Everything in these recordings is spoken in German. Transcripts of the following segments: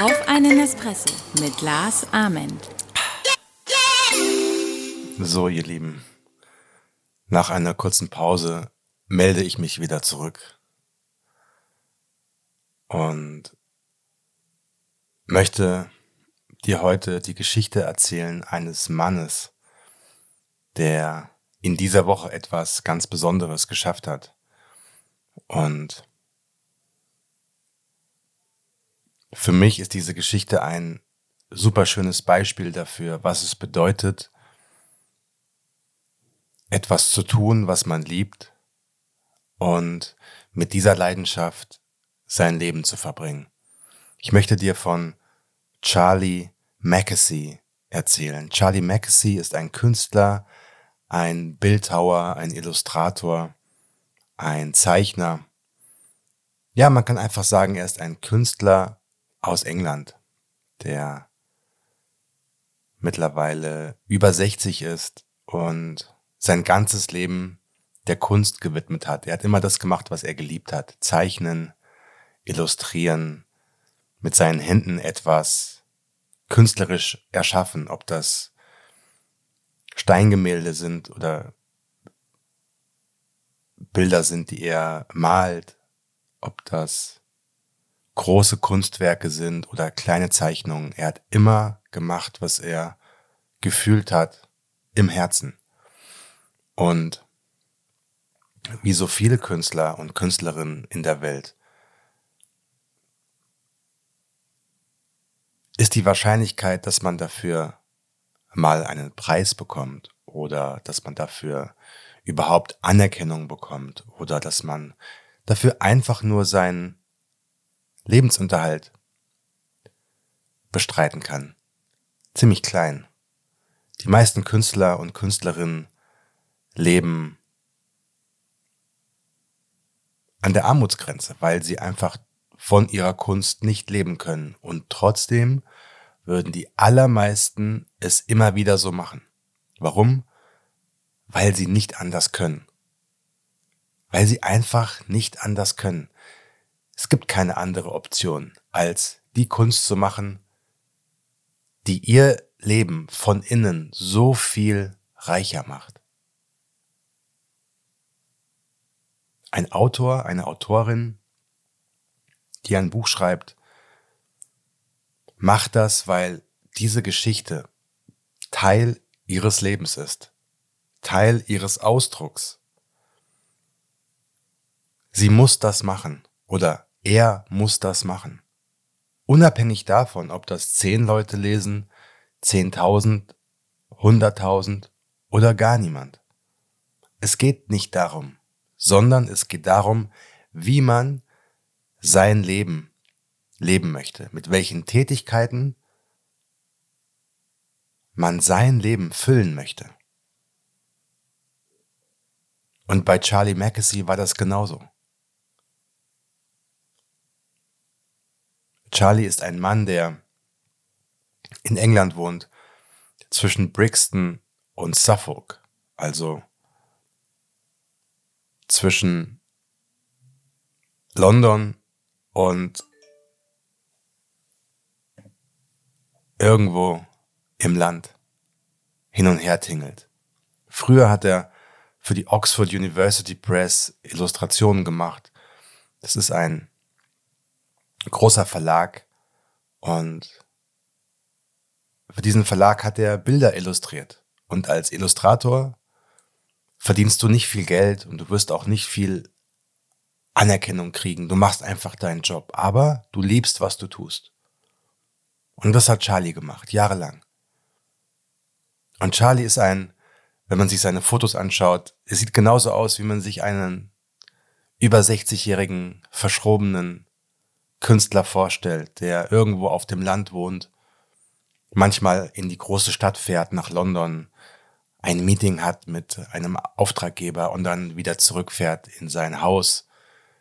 Auf einen Espresso mit Lars Ament. So, ihr Lieben, nach einer kurzen Pause melde ich mich wieder zurück und möchte dir heute die Geschichte erzählen eines Mannes, der in dieser Woche etwas ganz Besonderes geschafft hat. Und für mich ist diese Geschichte ein super schönes Beispiel dafür, was es bedeutet, etwas zu tun, was man liebt und mit dieser Leidenschaft sein Leben zu verbringen. Ich möchte dir von Charlie Mackesy erzählen. Charlie Mackesy ist ein Künstler, ein Bildhauer, ein Illustrator, ein Zeichner. Ja, man kann einfach sagen, er ist ein Künstler aus England, der mittlerweile über 60 ist und sein ganzes Leben der Kunst gewidmet hat. Er hat immer das gemacht, was er geliebt hat. Zeichnen, illustrieren, mit seinen Händen etwas künstlerisch erschaffen, ob das Steingemälde sind oder Bilder sind, die er malt, ob das große Kunstwerke sind oder kleine Zeichnungen. Er hat immer gemacht, was er gefühlt hat im Herzen. Und wie so viele Künstler und Künstlerinnen in der Welt ist die Wahrscheinlichkeit, dass man dafür mal einen Preis bekommt oder dass man dafür überhaupt Anerkennung bekommt oder dass man dafür einfach nur seinen Lebensunterhalt bestreiten kann. Ziemlich klein. Die meisten Künstler und Künstlerinnen leben an der Armutsgrenze, weil sie einfach von ihrer Kunst nicht leben können. Und trotzdem würden die allermeisten es immer wieder so machen. Warum? Weil sie nicht anders können. Weil sie einfach nicht anders können. Es gibt keine andere Option, als die Kunst zu machen, die ihr Leben von innen so viel reicher macht. Ein Autor, eine Autorin, die ein Buch schreibt, macht das, weil diese Geschichte Teil ihres Lebens ist, Teil ihres Ausdrucks. Sie muss das machen oder er muss das machen. Unabhängig davon, ob das zehn Leute lesen, zehntausend, hunderttausend oder gar niemand. Es geht nicht darum, sondern es geht darum, wie man sein Leben leben möchte, mit welchen Tätigkeiten man sein Leben füllen möchte. Und bei Charlie Mackesy war das genauso. Charlie ist ein Mann, der in England wohnt, zwischen Brixton und Suffolk, also zwischen London und irgendwo im Land hin und her tingelt. Früher hat er für die Oxford University Press Illustrationen gemacht. Das ist ein großer Verlag und für diesen Verlag hat er Bilder illustriert. Und als Illustrator verdienst du nicht viel Geld und du wirst auch nicht viel Anerkennung kriegen. Du machst einfach deinen Job, aber du liebst, was du tust. Und das hat Charlie gemacht, jahrelang. Und Charlie ist ein, wenn man sich seine Fotos anschaut, es sieht genauso aus, wie man sich einen über 60-jährigen, verschrobenen Künstler vorstellt, der irgendwo auf dem Land wohnt, manchmal in die große Stadt fährt, nach London, ein Meeting hat mit einem Auftraggeber und dann wieder zurückfährt in sein Haus,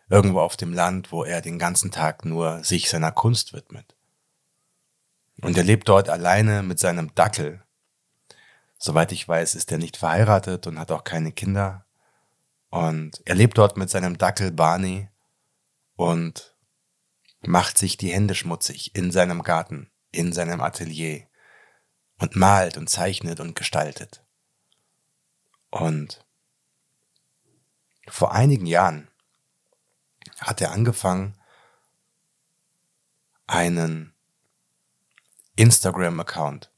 irgendwo auf dem Land, wo er den ganzen Tag nur sich seiner Kunst widmet. Und er lebt dort alleine mit seinem Dackel. Soweit ich weiß, ist er nicht verheiratet und hat auch keine Kinder. Und er lebt dort mit seinem Dackel Barney und macht sich die Hände schmutzig in seinem Garten, in seinem Atelier und malt und zeichnet und gestaltet. Und vor einigen Jahren hat er angefangen, einen Instagram-Account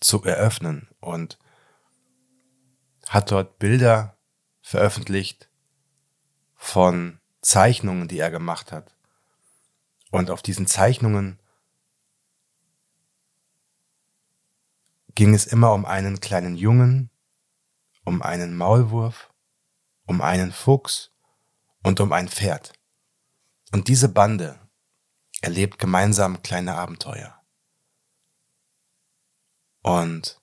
zu eröffnen und hat dort Bilder veröffentlicht von Zeichnungen, die er gemacht hat. Und auf diesen Zeichnungen ging es immer um einen kleinen Jungen, um einen Maulwurf, um einen Fuchs und um ein Pferd. Und diese Bande erlebt gemeinsam kleine Abenteuer. Und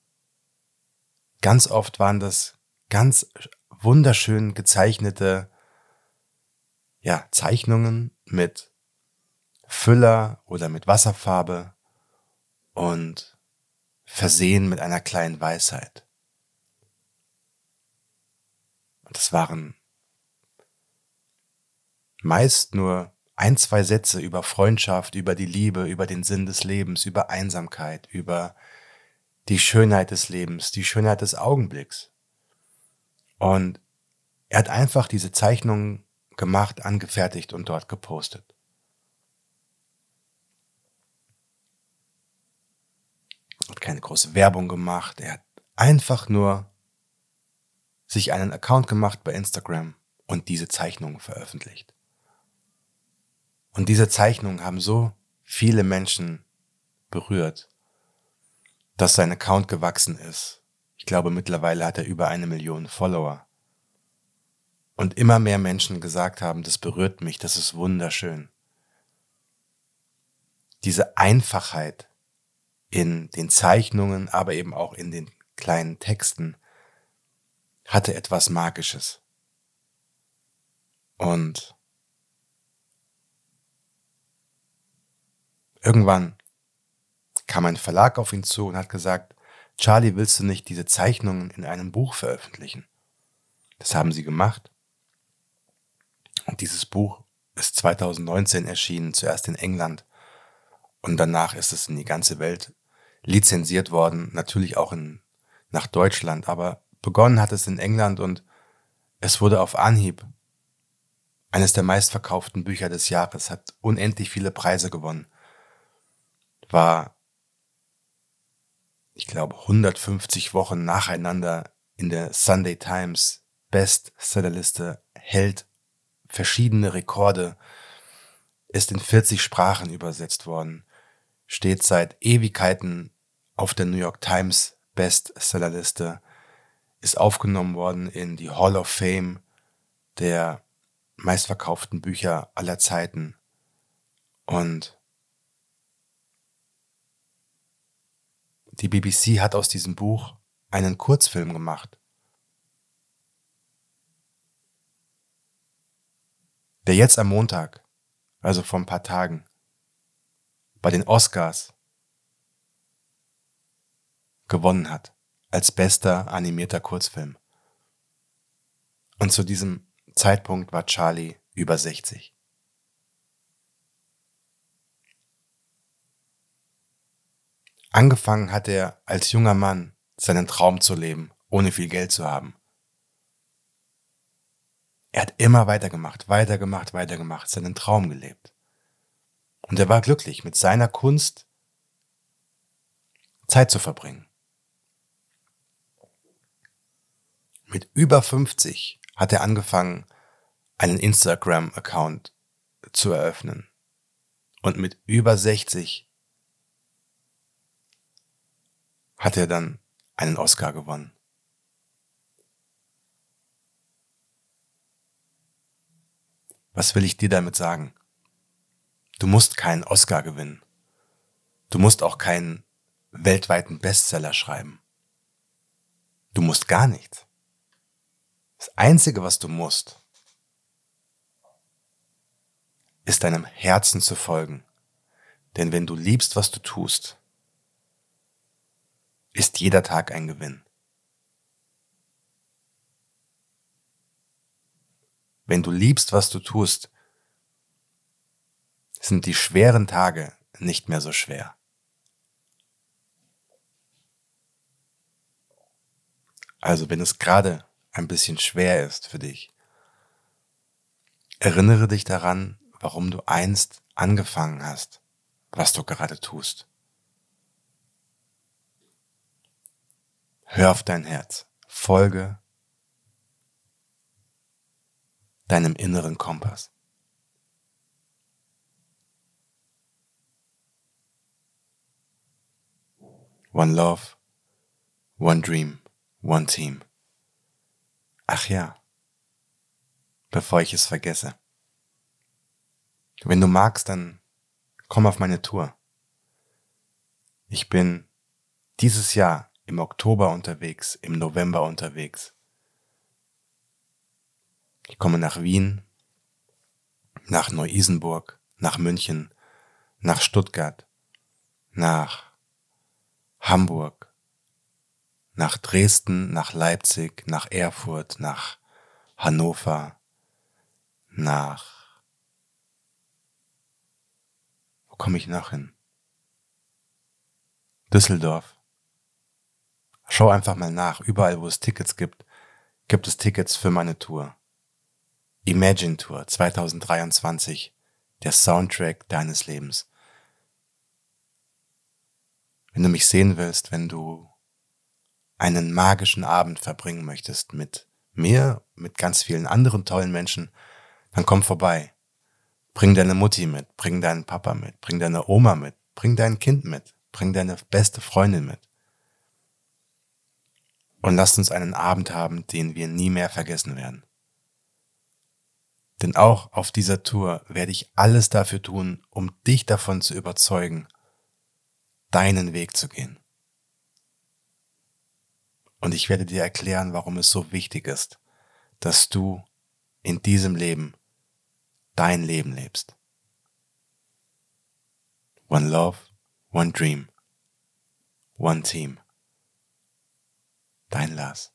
ganz oft waren das ganz wunderschön gezeichnete ja, Zeichnungen mit Füller oder mit Wasserfarbe und versehen mit einer kleinen Weisheit. Und es waren meist nur ein, zwei Sätze über Freundschaft, über die Liebe, über den Sinn des Lebens, über Einsamkeit, über die Schönheit des Lebens, die Schönheit des Augenblicks. Und er hat einfach diese Zeichnungen gemacht, angefertigt und dort gepostet. Hat keine große Werbung gemacht, er hat einfach nur sich einen Account gemacht bei Instagram und diese Zeichnungen veröffentlicht. Und diese Zeichnungen haben so viele Menschen berührt, dass sein Account gewachsen ist. Ich glaube, mittlerweile hat er über eine Million Follower. Und immer mehr Menschen gesagt haben, das berührt mich, das ist wunderschön. Diese Einfachheit in den Zeichnungen, aber eben auch in den kleinen Texten hatte etwas Magisches. Und irgendwann kam ein Verlag auf ihn zu und hat gesagt, Charlie, willst du nicht diese Zeichnungen in einem Buch veröffentlichen? Das haben sie gemacht. Und dieses Buch ist 2019 erschienen, zuerst in England und danach ist es in die ganze Welt lizenziert worden, natürlich auch in, nach Deutschland, aber begonnen hat es in England und es wurde auf Anhieb eines der meistverkauften Bücher des Jahres, hat unendlich viele Preise gewonnen, war, ich glaube, 150 Wochen nacheinander in der Sunday Times Bestsellerliste, hält verschiedene Rekorde, ist in 40 Sprachen übersetzt worden, steht seit Ewigkeiten auf der New York Times Bestsellerliste, ist aufgenommen worden in die Hall of Fame der meistverkauften Bücher aller Zeiten. Und die BBC hat aus diesem Buch einen Kurzfilm gemacht. der jetzt am Montag, also vor ein paar Tagen, bei den Oscars gewonnen hat als bester animierter Kurzfilm. Und zu diesem Zeitpunkt war Charlie über 60. Angefangen hat er als junger Mann seinen Traum zu leben, ohne viel Geld zu haben. Er hat immer weitergemacht, weitergemacht, weitergemacht, seinen Traum gelebt. Und er war glücklich, mit seiner Kunst Zeit zu verbringen. Mit über 50 hat er angefangen, einen Instagram-Account zu eröffnen. Und mit über 60 hat er dann einen Oscar gewonnen. Was will ich dir damit sagen? Du musst keinen Oscar gewinnen. Du musst auch keinen weltweiten Bestseller schreiben. Du musst gar nichts. Das Einzige, was du musst, ist deinem Herzen zu folgen. Denn wenn du liebst, was du tust, ist jeder Tag ein Gewinn. wenn du liebst, was du tust, sind die schweren Tage nicht mehr so schwer. Also wenn es gerade ein bisschen schwer ist für dich, erinnere dich daran, warum du einst angefangen hast, was du gerade tust. Hör auf dein Herz, folge deinem inneren Kompass. One Love, One Dream, One Team. Ach ja, bevor ich es vergesse. Wenn du magst, dann komm auf meine Tour. Ich bin dieses Jahr im Oktober unterwegs, im November unterwegs. Ich komme nach Wien, nach Neu-Isenburg, nach München, nach Stuttgart, nach Hamburg, nach Dresden, nach Leipzig, nach Erfurt, nach Hannover, nach... Wo komme ich noch hin? Düsseldorf. Schau einfach mal nach. Überall, wo es Tickets gibt, gibt es Tickets für meine Tour. Imagine Tour 2023. Der Soundtrack deines Lebens. Wenn du mich sehen willst, wenn du einen magischen Abend verbringen möchtest mit mir, mit ganz vielen anderen tollen Menschen, dann komm vorbei. Bring deine Mutti mit, bring deinen Papa mit, bring deine Oma mit, bring dein Kind mit, bring deine beste Freundin mit. Und lasst uns einen Abend haben, den wir nie mehr vergessen werden. Denn auch auf dieser Tour werde ich alles dafür tun, um dich davon zu überzeugen, deinen Weg zu gehen. Und ich werde dir erklären, warum es so wichtig ist, dass du in diesem Leben dein Leben lebst. One Love, One Dream, One Team. Dein Lars.